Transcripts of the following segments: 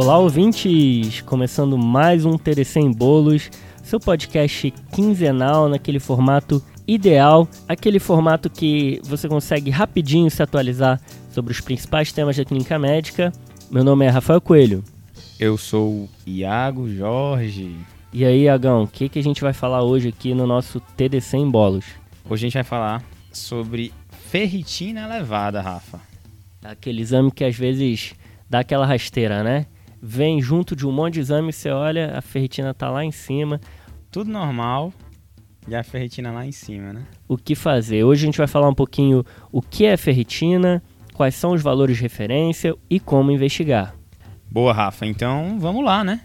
Olá, ouvintes! Começando mais um TDC em Bolos, seu podcast quinzenal naquele formato ideal, aquele formato que você consegue rapidinho se atualizar sobre os principais temas da clínica médica. Meu nome é Rafael Coelho. Eu sou Iago Jorge. E aí, Iagão, o que, que a gente vai falar hoje aqui no nosso TDC em Bolos? Hoje a gente vai falar sobre ferritina elevada, Rafa. Aquele exame que às vezes dá aquela rasteira, né? Vem junto de um monte de exame, você olha, a ferritina tá lá em cima. Tudo normal e a ferritina lá em cima, né? O que fazer? Hoje a gente vai falar um pouquinho o que é ferritina, quais são os valores de referência e como investigar. Boa, Rafa. Então vamos lá, né?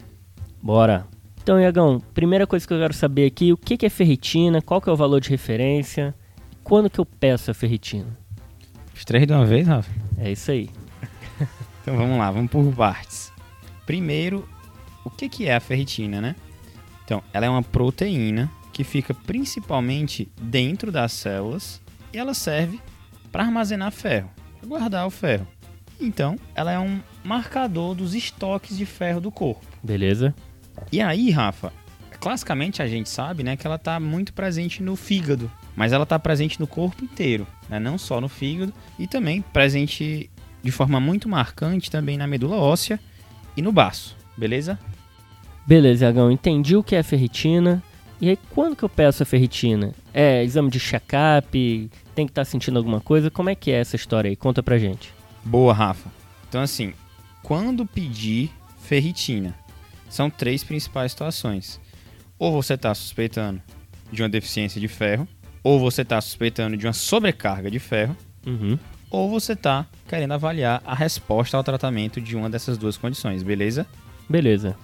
Bora. Então, Iagão, primeira coisa que eu quero saber aqui, o que é ferritina, qual que é o valor de referência quando que eu peço a ferritina? Os três de uma vez, Rafa? É isso aí. Então vamos lá, vamos por partes. Primeiro, o que, que é a ferritina, né? Então, ela é uma proteína que fica principalmente dentro das células e ela serve para armazenar ferro, para guardar o ferro. Então, ela é um marcador dos estoques de ferro do corpo. Beleza? E aí, Rafa, classicamente a gente sabe, né, que ela está muito presente no fígado, mas ela está presente no corpo inteiro, né, não só no fígado e também presente de forma muito marcante também na medula óssea e no baço, beleza? Beleza, Iagão, entendi o que é ferritina. E aí, quando que eu peço a ferritina? É exame de check-up? Tem que estar tá sentindo alguma coisa? Como é que é essa história aí? Conta pra gente. Boa, Rafa. Então, assim, quando pedir ferritina, são três principais situações. Ou você está suspeitando de uma deficiência de ferro, ou você está suspeitando de uma sobrecarga de ferro, Uhum. Ou você está querendo avaliar a resposta ao tratamento de uma dessas duas condições, beleza? Beleza.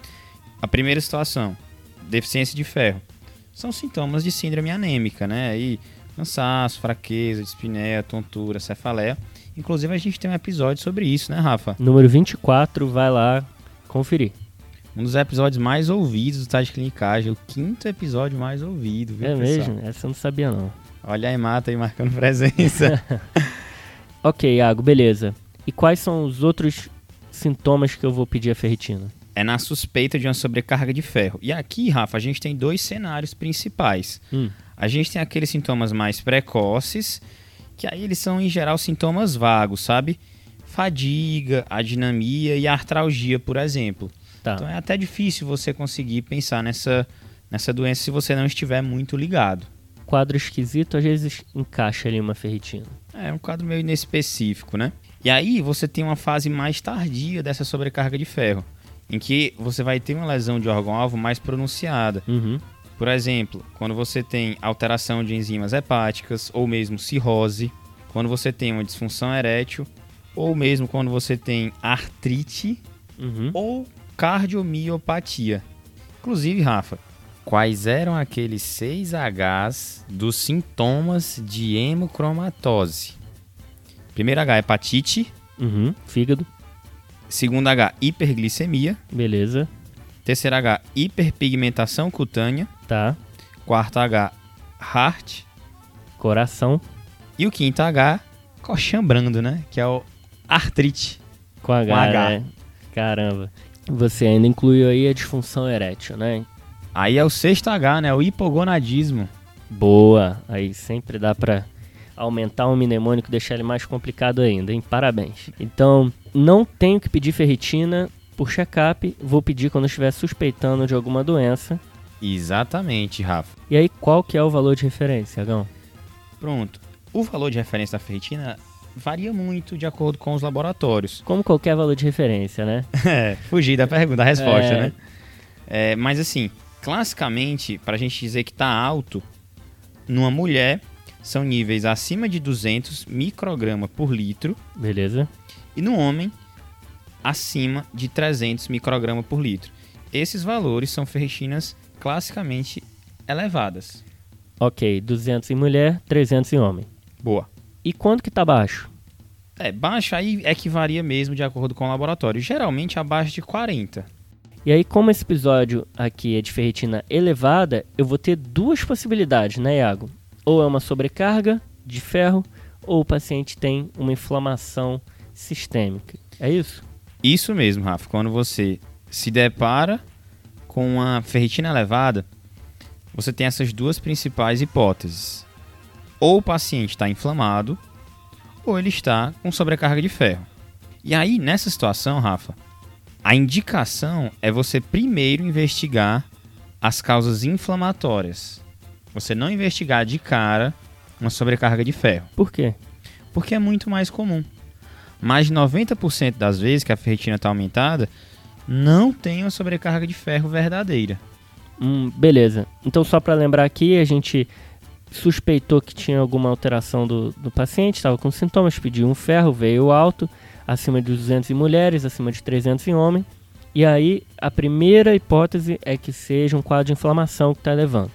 A primeira situação, deficiência de ferro, são sintomas de síndrome anêmica, né? Aí, cansaço, fraqueza, dispneia, tontura, cefaleia. Inclusive, a gente tem um episódio sobre isso, né, Rafa? Número 24, vai lá conferir. Um dos episódios mais ouvidos do Estágio de Clinicagem, o quinto episódio mais ouvido, viu, é pessoal? mesmo? Essa eu não sabia não. Olha aí, Mata aí marcando presença. Ok, Iago, beleza. E quais são os outros sintomas que eu vou pedir a ferritina? é na suspeita de uma sobrecarga de ferro. E aqui, Rafa, a gente tem dois cenários principais. Hum. A gente tem aqueles sintomas mais precoces, que aí eles são em geral sintomas vagos, sabe? Fadiga, adinamia e artralgia, por exemplo. Tá. Então é até difícil você conseguir pensar nessa, nessa doença se você não estiver muito ligado. Quadro esquisito, às vezes encaixa ali uma ferritina. É um quadro meio inespecífico, né? E aí você tem uma fase mais tardia dessa sobrecarga de ferro, em que você vai ter uma lesão de órgão-alvo mais pronunciada. Uhum. Por exemplo, quando você tem alteração de enzimas hepáticas ou mesmo cirrose, quando você tem uma disfunção erétil, ou mesmo quando você tem artrite Uhum. ou cardiomiopatia. Inclusive, Rafa, quais eram aqueles seis Hs dos sintomas de hemocromatose? Primeiro H, hepatite. Uhum. Fígado. Segundo H, hiperglicemia. Beleza. Terceiro H, hiperpigmentação cutânea. Tá. Quarto H, heart. Coração E o quinto H, coxambrando, né? Que é o artrite. com H. Com H. né? Caramba. Você ainda incluiu aí a disfunção erétil, né? Aí é o sexto H, né? O hipogonadismo. Boa. Aí sempre dá pra aumentar o mnemônico e deixar ele mais complicado ainda, hein? Parabéns. Então, não tenho que pedir ferritina por check-up. Vou pedir quando estiver suspeitando de alguma doença. Exatamente, Rafa. E aí, qual que é o valor de referência, Agão? Pronto. O valor de referência da ferritina varia muito de acordo com os laboratórios. Como qualquer valor de referência, né? É, fugir da pergunta, da resposta, É. né? É, mas assim, classicamente, para a gente dizer que está alto, numa mulher são níveis acima de 200 microgramas por litro Beleza. e no homem acima de 300 microgramas por litro. Esses valores são ferritinas classicamente elevadas. Ok, 200 em mulher, 300 em homem. Boa. E quanto que tá baixo? É, baixo aí é que varia mesmo de acordo com o laboratório. Geralmente abaixo de 40. E aí, como esse episódio aqui é de ferritina elevada, eu vou ter duas possibilidades, né, Iago? Ou é uma sobrecarga de ferro, ou o paciente tem uma inflamação sistêmica. É isso? Isso mesmo, Rafa. Quando você se depara com uma ferritina elevada, você tem essas duas principais hipóteses. Ou o paciente está inflamado, ou ele está com sobrecarga de ferro. E aí, nessa situação, Rafa, a indicação é você primeiro investigar as causas inflamatórias. Você não investigar de cara uma sobrecarga de ferro. Por quê? Porque é muito mais comum. Mais de 90% das vezes que a ferritina está aumentada, não tem uma sobrecarga de ferro verdadeira. Hum, beleza. Então, só para lembrar aqui, a gente suspeitou que tinha alguma alteração do, do paciente, estava com sintomas, pediu um ferro, veio alto, acima de 200 em mulheres, acima de 300 em homem. E aí, a primeira hipótese é que seja um quadro de inflamação que está levando.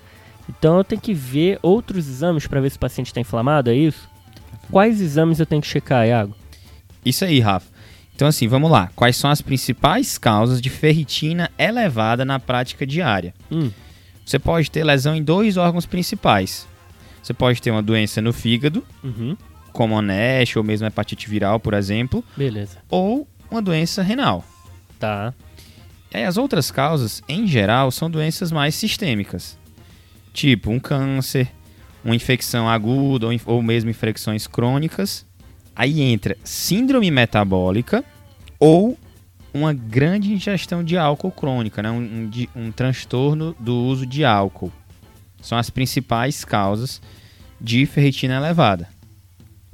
Então, eu tenho que ver outros exames para ver se o paciente está inflamado, é isso? Quais exames eu tenho que checar, Iago? Isso aí, Rafa. Então, assim, vamos lá. Quais são as principais causas de ferritina elevada na prática diária? Hum. Você pode ter lesão em dois órgãos principais. Você pode ter uma doença no fígado, Uhum. Como a NASH ou mesmo hepatite viral, por exemplo, Beleza. ou uma doença renal. Tá. E aí, as outras causas, em geral, são doenças mais sistêmicas, tipo um câncer, uma infecção aguda ou, ou mesmo infecções crônicas. Aí entra síndrome metabólica ou uma grande ingestão de álcool crônica, né? um, um um transtorno do uso de álcool. São as principais causas de ferritina elevada.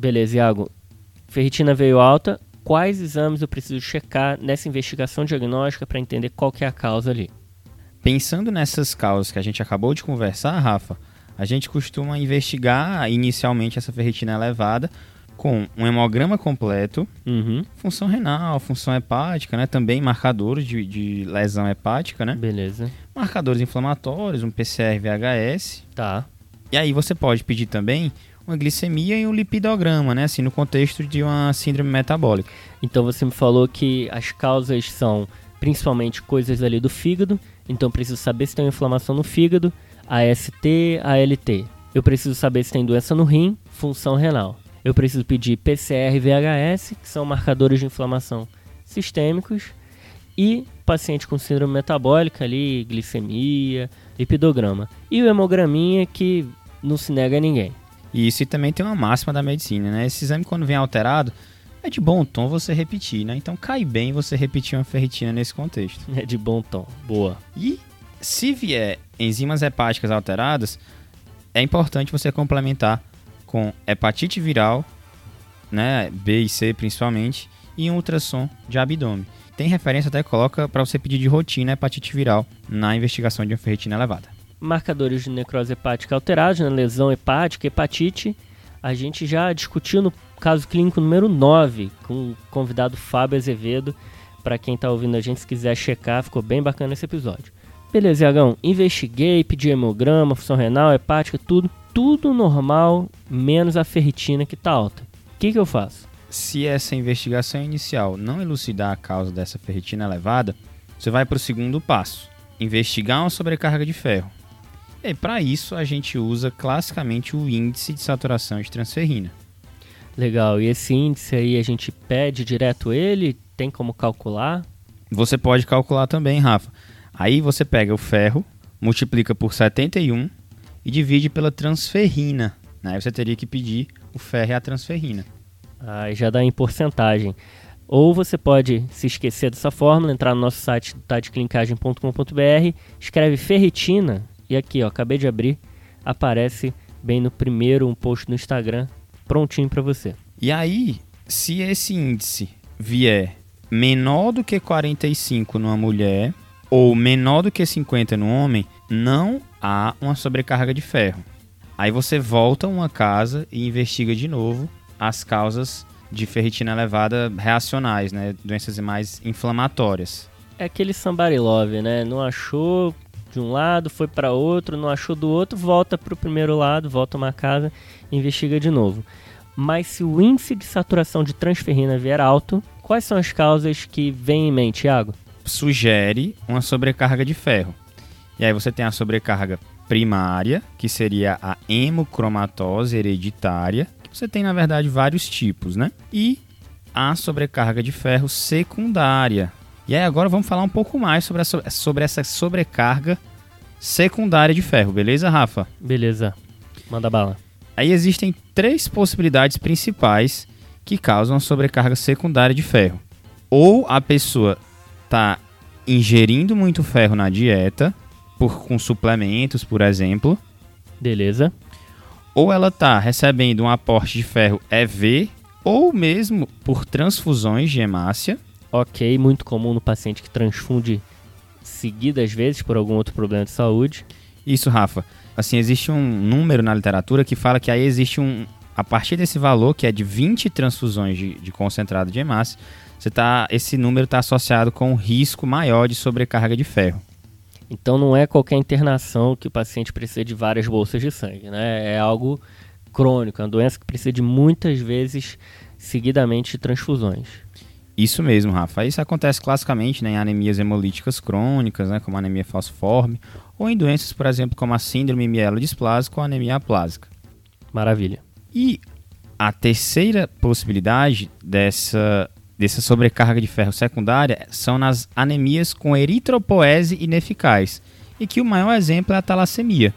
Beleza, Iago. Ferritina veio alta. Quais exames eu preciso checar nessa investigação diagnóstica para entender qual que é a causa ali? Pensando nessas causas que a gente acabou de conversar, Rafa, a gente costuma investigar inicialmente essa ferritina elevada com um hemograma completo, Uhum. função renal, função hepática, né? Também marcadores de, de lesão hepática, né? Beleza. Marcadores inflamatórios, um PCR VHS. Tá. E aí você pode pedir também uma glicemia e um lipidograma, né? Assim, no contexto de uma síndrome metabólica. Então você me falou que as causas são principalmente coisas ali do fígado. Então preciso saber se tem inflamação no fígado, AST, ALT. Eu preciso saber se tem doença no rim, função renal. Eu preciso pedir PCR e VHS, que são marcadores de inflamação sistêmicos. E paciente com síndrome metabólica ali, glicemia, lipidograma. E o hemograminha que não se nega a ninguém. E isso também tem uma máxima da medicina, né? Esse exame, quando vem alterado, é de bom tom você repetir, né? Então cai bem você repetir uma ferritina nesse contexto. É de bom tom. Boa. E se vier enzimas hepáticas alteradas, é importante você complementar com hepatite viral, né? B e C principalmente, e um ultrassom de abdômen. Tem referência até coloca para você pedir de rotina hepatite viral na investigação de uma ferritina elevada. Marcadores de necrose hepática alterados, né? lesão hepática, hepatite. A gente já discutiu no caso clínico número 9 com o convidado Fábio Azevedo. Para quem está ouvindo a gente, se quiser checar, ficou bem bacana esse episódio. Beleza, Iagão. Investiguei, pedi hemograma, função renal, hepática, tudo. Tudo normal, menos a ferritina que está alta. O que, que eu faço? Se essa investigação inicial não elucidar a causa dessa ferritina elevada, você vai para o segundo passo: investigar uma sobrecarga de ferro. E para isso a gente usa classicamente o índice de saturação de transferrina. Legal, e esse índice aí a gente pede direto ele? Tem como calcular? Você pode calcular também, Rafa. Aí você pega o ferro, multiplica por 71 e divide pela transferrina. Né? Aí você teria que pedir o ferro e a transferrina. Aí já dá em porcentagem. Ou você pode se esquecer dessa fórmula, entrar no nosso site tadeclinicagem.com.br, escreve ferritina e aqui, ó, acabei de abrir, aparece bem no primeiro um post no Instagram, prontinho para você. E aí, se esse índice vier menor do que 45 numa mulher ou menor do que 50 no homem, não há uma sobrecarga de ferro. Aí você volta a uma casa e investiga de novo as causas de ferritina elevada reacionais, né? Doenças mais inflamatórias. É aquele somebody love, né? Não achou de um lado, foi para outro, não achou do outro, volta para o primeiro lado, volta uma casa, investiga de novo. Mas se o índice de saturação de transferrina vier alto, quais são as causas que vêm em mente, Thiago? Sugere uma sobrecarga de ferro. E aí você tem a sobrecarga primária, que seria a hemocromatose hereditária, que você tem na verdade vários tipos, né? E a sobrecarga de ferro secundária. E aí agora vamos falar um pouco mais sobre, a, sobre essa sobrecarga secundária de ferro, beleza, Rafa? Beleza. Manda bala. Aí existem três possibilidades principais que causam a sobrecarga secundária de ferro. Ou a pessoa está ingerindo muito ferro na dieta, por, com suplementos, por exemplo. Beleza. Ou ela está recebendo um aporte de ferro EV, ou mesmo por transfusões de hemácia. Ok, muito comum no paciente que transfunde seguidas vezes por algum outro problema de saúde. Isso, Rafa. Assim, existe um número na literatura que fala que aí existe um. A partir desse valor, que é de 20 transfusões de, de concentrado de hemácia, você tá, esse número está associado com um risco maior de sobrecarga de ferro. Então não é qualquer internação que o paciente precisa de várias bolsas de sangue, né? É algo crônico, é uma doença que precisa de muitas vezes seguidamente de transfusões. Isso mesmo, Rafa. Isso acontece classicamente né, em anemias hemolíticas crônicas, né, como anemia falciforme, ou em doenças, por exemplo, como a síndrome mielodisplásica ou a anemia aplásica. Maravilha. E a terceira possibilidade dessa, dessa sobrecarga de ferro secundária são nas anemias com eritropoese ineficaz, e que o maior exemplo é a talassemia.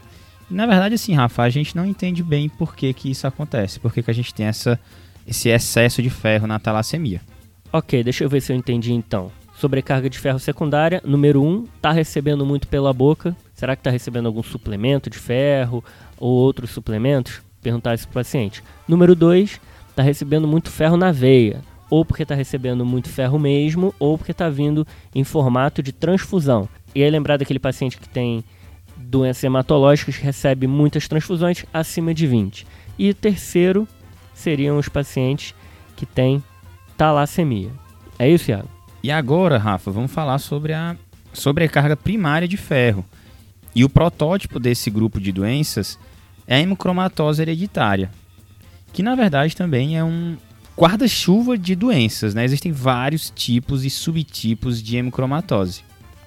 E, na verdade, assim, Rafa, a gente não entende bem por que, que isso acontece, por que, que a gente tem essa, esse excesso de ferro na talassemia. Ok, deixa eu ver se eu entendi então. Sobrecarga de ferro secundária, número 1, um, tá recebendo muito pela boca. Será que está recebendo algum suplemento de ferro ou outros suplementos? Perguntar isso para o paciente. Número 2, está recebendo muito ferro na veia. Ou porque está recebendo muito ferro mesmo, ou porque está vindo em formato de transfusão. E aí lembrar daquele paciente que tem doenças hematológicas que recebe muitas transfusões acima de 20. E terceiro seriam os pacientes que têm talassemia. É isso, Iago? E agora, Rafa, vamos falar sobre a sobrecarga primária de ferro. E o protótipo desse grupo de doenças é a hemocromatose hereditária, que na verdade também é um guarda-chuva de doenças, né? Existem vários tipos e subtipos de hemocromatose.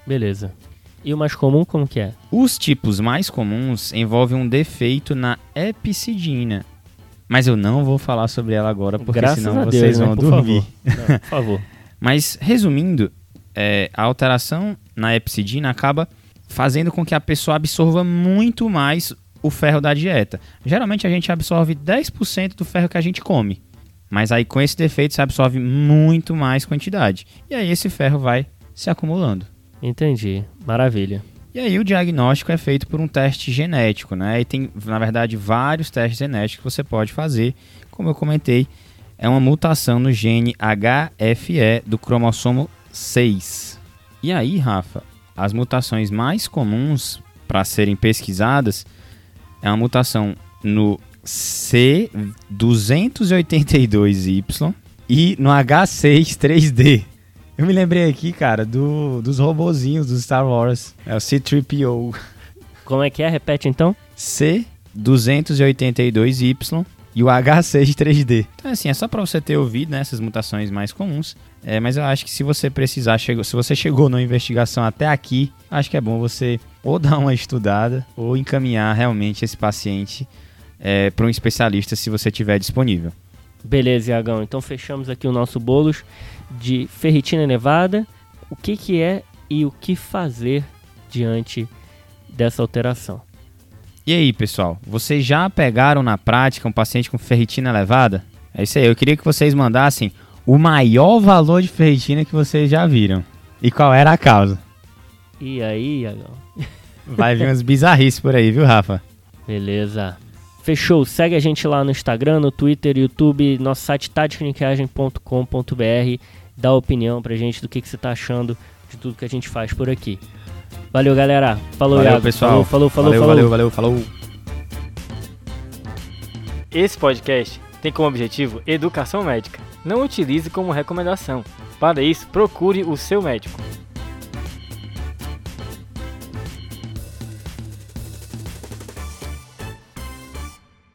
Beleza. E o mais comum como que é? Os tipos mais comuns envolvem um defeito na epicidina, mas eu não vou falar sobre ela agora, porque Graças senão vocês né? vão Por dormir. favor. Não, por favor. Mas, resumindo, é, a alteração na epsidina acaba fazendo com que a pessoa absorva muito mais o ferro da dieta. Geralmente a gente absorve 10% do ferro que a gente come. Mas aí com esse defeito você absorve muito mais quantidade. E aí esse ferro vai se acumulando. Entendi. Maravilha. E aí o diagnóstico é feito por um teste genético, né? E tem, na verdade, vários testes genéticos que você pode fazer. Como eu comentei, é uma mutação no gene HFE do cromossomo 6. E aí, Rafa, as mutações mais comuns para serem pesquisadas é uma mutação no C282Y e no H63D. Eu me lembrei aqui, cara, do, dos robozinhos do Star Wars. É o C-3PO. Como é que é? Repete então. C282Y e o H6 Então, assim, é só para você ter ouvido né, essas mutações mais comuns. É, mas eu acho que se você precisar, chegou, se você chegou na investigação até aqui, acho que é bom você ou dar uma estudada ou encaminhar realmente esse paciente é, para um especialista se você tiver disponível. Beleza, Iagão. Então fechamos aqui o nosso bolos de ferritina elevada. O que, que é e o que fazer diante dessa alteração? E aí, pessoal, vocês já pegaram na prática um paciente com ferritina elevada? É isso aí, eu queria que vocês mandassem o maior valor de ferritina que vocês já viram. E qual era a causa? E aí, Iagão? Vai vir umas bizarrices por aí, viu, Rafa? Beleza. Fechou. Segue a gente lá no Instagram, no Twitter, YouTube, nosso site tadicnicagem.com.br. Dá opinião pra gente do que, que você tá achando de tudo que a gente faz por aqui. Valeu, galera. Falou, Valeu, Iago. pessoal. Falou, falou, falou. valeu, falou. valeu, valeu, falou. Esse podcast tem como objetivo educação médica. Não utilize como recomendação. Para isso, procure o seu médico.